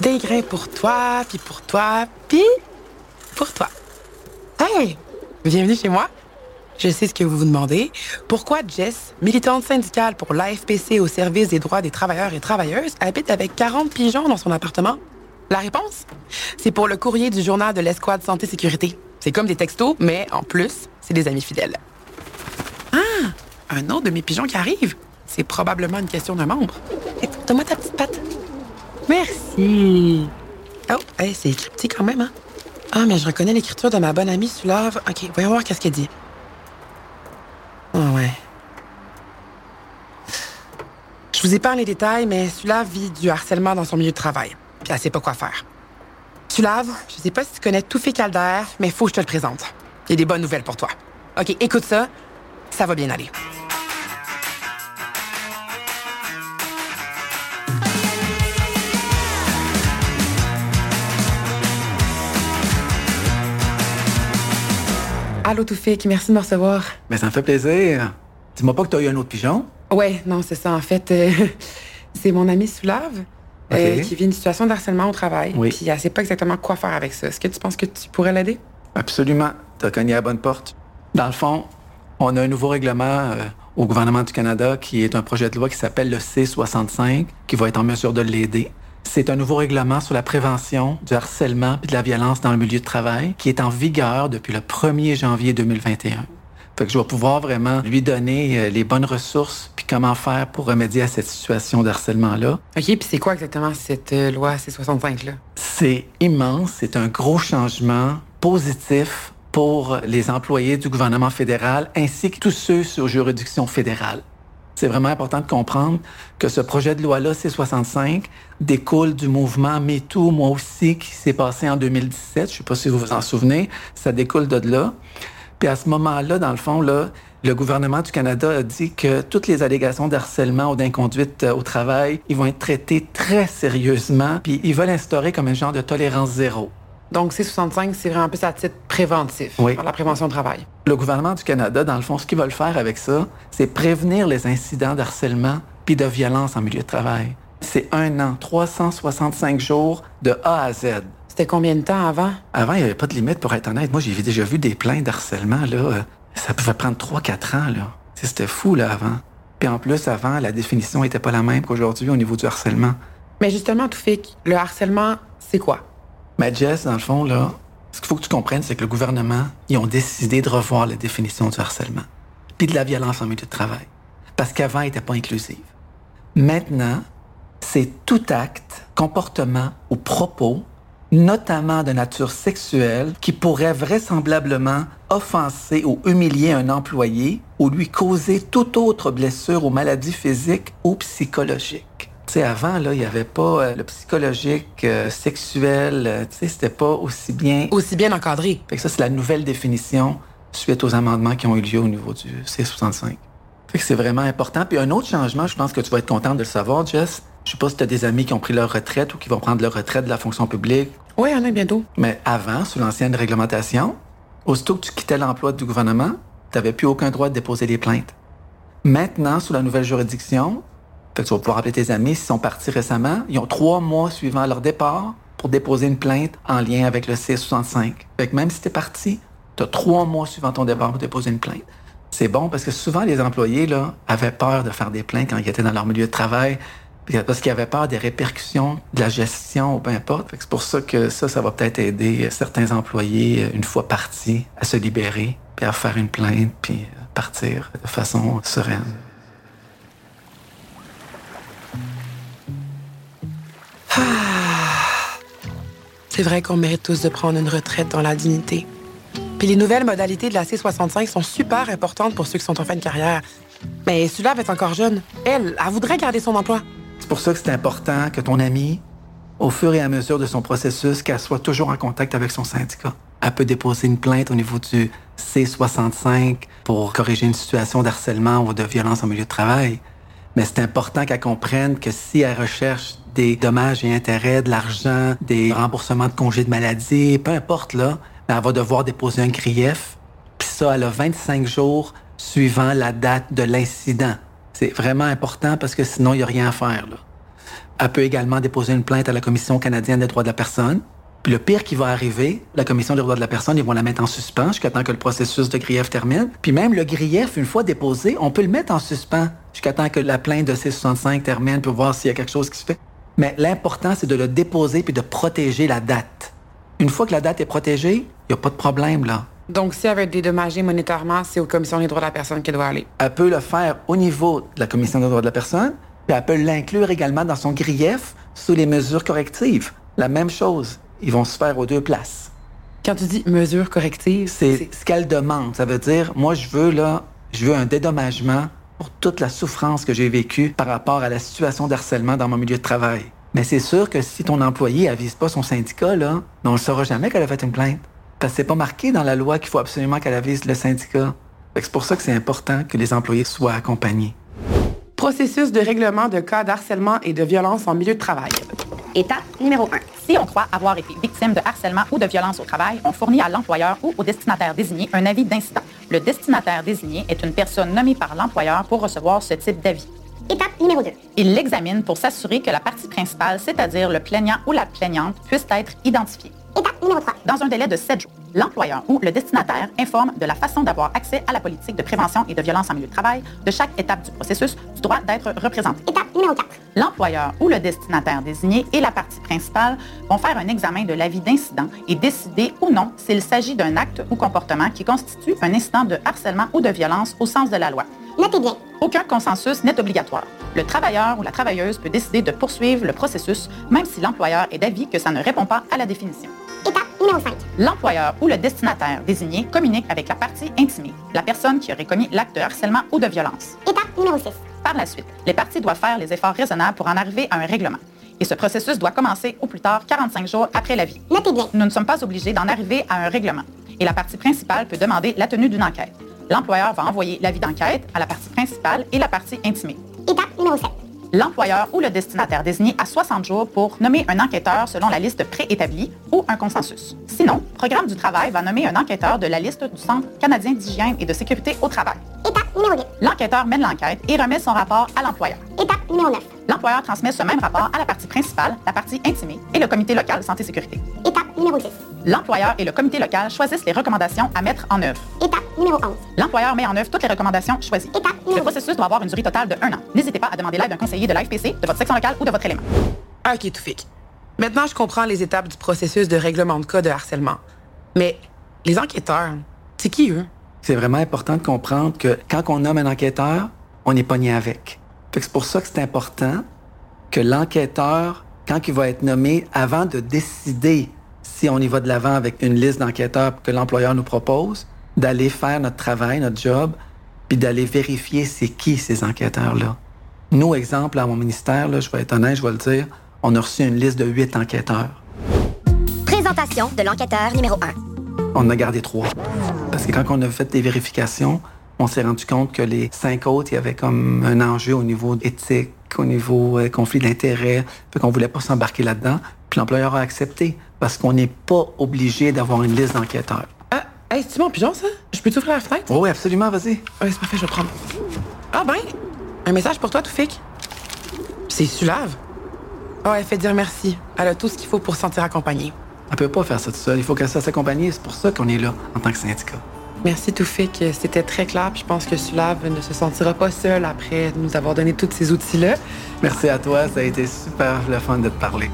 Des grains pour toi, puis pour toi, puis pour toi. Hey! Bienvenue chez moi. Je sais ce que vous vous demandez. Pourquoi Jess, militante syndicale pour l'AFPC au service des droits des travailleurs et travailleuses, habite avec 40 pigeons dans son appartement? La réponse? C'est pour le courrier du journal de l'Escouade Santé Sécurité. C'est comme des textos, mais en plus, c'est des amis fidèles. Ah! Un autre de mes pigeons qui arrive. C'est probablement une question d'un membre. Donne-moi ta petite patte. Merci. Oh, hey, c'est écrit petit quand même, hein? Ah, mais je reconnais l'écriture de ma bonne amie Sulave. OK, voyons voir qu'est-ce qu'elle dit. Ah ouais. Je vous épargne les détails, mais Sulave vit du harcèlement dans son milieu de travail. Puis elle sait pas quoi faire. Sulave, je sais pas si tu connais Toufi Calder, mais faut que je te le présente. A des bonnes nouvelles pour toi. OK, écoute ça. Ça va bien aller. Allô, Toufik, merci de me recevoir. Mais ça me fait plaisir. Dis-moi pas que t'as eu un autre pigeon? Ouais, non, c'est ça. En fait, euh, c'est mon amie Soulave euh, qui vit une situation de harcèlement au travail. Oui. Puis elle sait pas exactement quoi faire avec ça. Est-ce que tu penses que tu pourrais l'aider? Absolument. T'as cogné à la bonne porte. Dans le fond, on a un nouveau règlement euh, au gouvernement du Canada qui est un projet de loi qui s'appelle le C65 qui va être en mesure de l'aider. C'est un nouveau règlement sur la prévention du harcèlement et de la violence dans le milieu de travail qui est en vigueur depuis le 1er janvier 2021. Fait que je vais pouvoir vraiment lui donner euh, les bonnes ressources puis comment faire pour remédier à cette situation de harcèlement-là. OK, puis c'est quoi exactement cette euh, loi C65-là? C'est immense, c'est un gros changement positif pour les employés du gouvernement fédéral ainsi que tous ceux sur juridiction fédérale. C'est vraiment important de comprendre que ce projet de loi-là, C65, découle du mouvement MeToo, moi aussi, qui s'est passé en 2017. Je ne sais pas si vous vous en souvenez. Ça découle de là. Puis à ce moment-là, dans le fond, là, le gouvernement du Canada a dit que toutes les allégations d'harcèlement ou d'inconduite euh, au travail, ils vont être traités très sérieusement, puis ils veulent instaurer comme un genre de tolérance zéro. Donc C65, c'est vraiment plus à titre préventif. Oui. Pour la prévention au travail. Le gouvernement du Canada, dans le fond, ce qu'ils veulent faire avec ça, c'est prévenir les incidents d'harcèlement puis de violence en milieu de travail. C'est un an, 365 jours de A à Z. C'était combien de temps avant? Avant, il n'y avait pas de limite, pour être honnête. Moi, j'ai déjà vu des plaintes d'harcèlement, là. Ça pouvait prendre 3-4 ans, là. C'était fou, là, avant. Puis en plus, avant, la définition n'était pas la même qu'aujourd'hui au niveau du harcèlement. Mais justement, Toufik, le harcèlement, c'est quoi? Mais Jess, dans le fond, là, ce qu'il faut que tu comprennes, c'est que le gouvernement, ils ont décidé de revoir la définition du harcèlement, puis de la violence en milieu de travail, parce qu'avant, elle n'était pas inclusive. Maintenant, c'est tout acte, comportement ou propos, notamment de nature sexuelle, qui pourrait vraisemblablement offenser ou humilier un employé ou lui causer toute autre blessure ou maladie physique ou psychologique. Sais, avant, là, il n'y avait pas euh, le psychologique, euh, sexuel, euh, tu sais, c'était pas aussi bien. Aussi bien encadré. Fait que ça, c'est la nouvelle définition suite aux amendements qui ont eu lieu au niveau du C65. Fait que c'est vraiment important. Puis un autre changement, je pense que tu vas être content de le savoir, Jess. Je sais pas si tu as des amis qui ont pris leur retraite ou qui vont prendre leur retraite de la fonction publique. Oui, en a bientôt. Mais avant, sous l'ancienne réglementation, aussitôt que tu quittais l'emploi du gouvernement, tu n'avais plus aucun droit de déposer des plaintes. Maintenant, sous la nouvelle juridiction, fait que tu vas pouvoir appeler tes amis s'ils sont partis récemment. Ils ont trois mois suivant leur départ pour déposer une plainte en lien avec le C65. Fait même si tu es parti, tu as trois mois suivant ton départ pour déposer une plainte. C'est bon parce que souvent les employés là, avaient peur de faire des plaintes quand ils étaient dans leur milieu de travail parce qu'ils avaient peur des répercussions de la gestion ou peu importe. C'est pour ça que ça, ça va peut-être aider certains employés, euh, une fois partis, à se libérer, puis à faire une plainte, puis euh, partir de façon sereine. C'est vrai qu'on mérite tous de prendre une retraite dans la dignité. Puis les nouvelles modalités de la C65 sont super importantes pour ceux qui sont en fin de carrière. Mais Sulave est encore jeune. Elle, elle voudrait garder son emploi. C'est pour ça que c'est important que ton amie, au fur et à mesure de son processus, qu'elle soit toujours en contact avec son syndicat. Elle peut déposer une plainte au niveau du C65 pour corriger une situation d'harcèlement ou de violence en milieu de travail. Mais c'est important qu'elle comprenne que si elle recherche des dommages et intérêts, de l'argent, des remboursements de congés de maladie, peu importe là, ben, elle va devoir déposer un grief. Puis ça, elle a 25 jours suivant la date de l'incident. C'est vraiment important parce que sinon, il n'y a rien à faire. Là. Elle peut également déposer une plainte à la Commission canadienne des droits de la personne. Puis le pire qui va arriver, la Commission des droits de la personne, ils vont la mettre en suspens jusqu'à temps que le processus de grief termine. Puis même le grief, une fois déposé, on peut le mettre en suspens jusqu'à temps que la plainte de C65 termine pour voir s'il y a quelque chose qui se fait. Mais l'important, c'est de le déposer puis de protéger la date. Une fois que la date est protégée, il n'y a pas de problème, là. Donc, si elle veut être dédommagée monétairement, c'est aux commissions des droits de la personne qu'elle doit aller. Elle peut le faire au niveau de la Commission des droits de la personne, puis elle peut l'inclure également dans son grief sous les mesures correctives. La même chose. Ils vont se faire aux deux places. Quand tu dis mesures correctives, c'est ce qu'elle demande. Ça veut dire, moi, je veux, là, je veux un dédommagement pour toute la souffrance que j'ai vécue par rapport à la situation d'harcèlement dans mon milieu de travail. Mais c'est sûr que si ton employé avise pas son syndicat, là, on ne saura jamais qu'elle a fait une plainte. Parce que c'est pas marqué dans la loi qu'il faut absolument qu'elle avise le syndicat. C'est pour ça que c'est important que les employés soient accompagnés. Processus de règlement de cas d'harcèlement et de violence en milieu de travail. Étape numéro 1. Si on croit avoir été victime de harcèlement ou de violence au travail, on fournit à l'employeur ou au destinataire désigné un avis d'incident. Le destinataire désigné est une personne nommée par l'employeur pour recevoir ce type d'avis. Étape numéro 2. Il l'examine pour s'assurer que la partie principale, c'est-à-dire le plaignant ou la plaignante, puisse être identifiée. Étape numéro 3. Dans un délai de 7 jours, l'employeur ou le destinataire informe de la façon d'avoir accès à la politique de prévention et de violence en milieu de travail, de chaque étape du processus, du droit d'être représenté. Étape numéro 4. L'employeur ou le destinataire désigné et la partie principale vont faire un examen de l'avis d'incident et décider ou non s'il s'agit d'un acte ou comportement qui constitue un incident de harcèlement ou de violence au sens de la loi. Notez bien. Aucun consensus n'est obligatoire. Le travailleur ou la travailleuse peut décider de poursuivre le processus, même si l'employeur est d'avis que ça ne répond pas à la définition. Étape numéro 5. L'employeur ou le destinataire désigné communique avec la partie intimée, la personne qui aurait commis l'acte de harcèlement ou de violence. Étape numéro 6. Par la suite, les parties doivent faire les efforts raisonnables pour en arriver à un règlement. Et ce processus doit commencer au plus tard 45 jours après l'avis. Notez bien. Nous ne sommes pas obligés d'en arriver à un règlement. Et la partie principale peut demander la tenue d'une enquête. L'employeur va envoyer l'avis d'enquête à la partie principale et la partie intimée. Étape numéro 7. L'employeur ou le destinataire désigné a 60 jours pour nommer un enquêteur selon la liste préétablie ou un consensus. Sinon, Programme du travail va nommer un enquêteur de la liste du Centre canadien d'hygiène et de sécurité au travail. Étape numéro 2. L'enquêteur mène l'enquête et remet son rapport à l'employeur. Étape numéro 9. L'employeur transmet ce même rapport à la partie principale, la partie intimée et le comité local santé-sécurité. Étape numéro 10. L'employeur et le comité local choisissent les recommandations à mettre en œuvre. Étape numéro 11. L'employeur met en œuvre toutes les recommandations choisies. Étape Le numéro processus doit avoir une durée totale de un an. N'hésitez pas à demander l'aide d'un conseiller de l'AFPC, de votre section locale ou de votre élément. OK, Toufik. Maintenant, je comprends les étapes du processus de règlement de cas de harcèlement. Mais les enquêteurs, c'est qui eux? C'est vraiment important de comprendre que quand on nomme un enquêteur, on n'est pas nié avec. Fait que C'est pour ça que c'est important que l'enquêteur, quand il va être nommé, avant de décider si on y va de l'avant avec une liste d'enquêteurs que l'employeur nous propose, d'aller faire notre travail, notre job, puis d'aller vérifier c'est qui ces enquêteurs-là. Nous, exemple, à mon ministère, là, je vais être honnête, je vais le dire, on a reçu une liste de huit enquêteurs. Présentation de l'enquêteur numéro 1. On a gardé trois. Parce que quand on a fait des vérifications, on s'est rendu compte que les cinq autres, il y avait comme un enjeu au niveau éthique, au niveau euh, conflit d'intérêts. Fait qu'on voulait pas s'embarquer là-dedans. Puis l'employeur a accepté. Parce qu'on n'est pas obligé d'avoir une liste d'enquêteurs. Ah, hey, c'est-tu mon pigeon, ça? Je peux t'ouvrir la fenêtre? Oui, absolument, vas-y. Ouais, c'est parfait, je vais prendre. Ah ben, un message pour toi, Toufik. C'est Sulave. Oh, elle fait dire merci. Elle a tout ce qu'il faut pour se sentir accompagnée. Elle peut pas faire ça toute seule. Il faut qu'elle se fasse accompagner. C'est pour ça qu'on est là en tant que syndicat. Merci Toufik, c'était très clair. Je pense que Sulave ne se sentira pas seul après nous avoir donné tous ces outils-là. Merci à toi. Ça a été super le fun de te parler.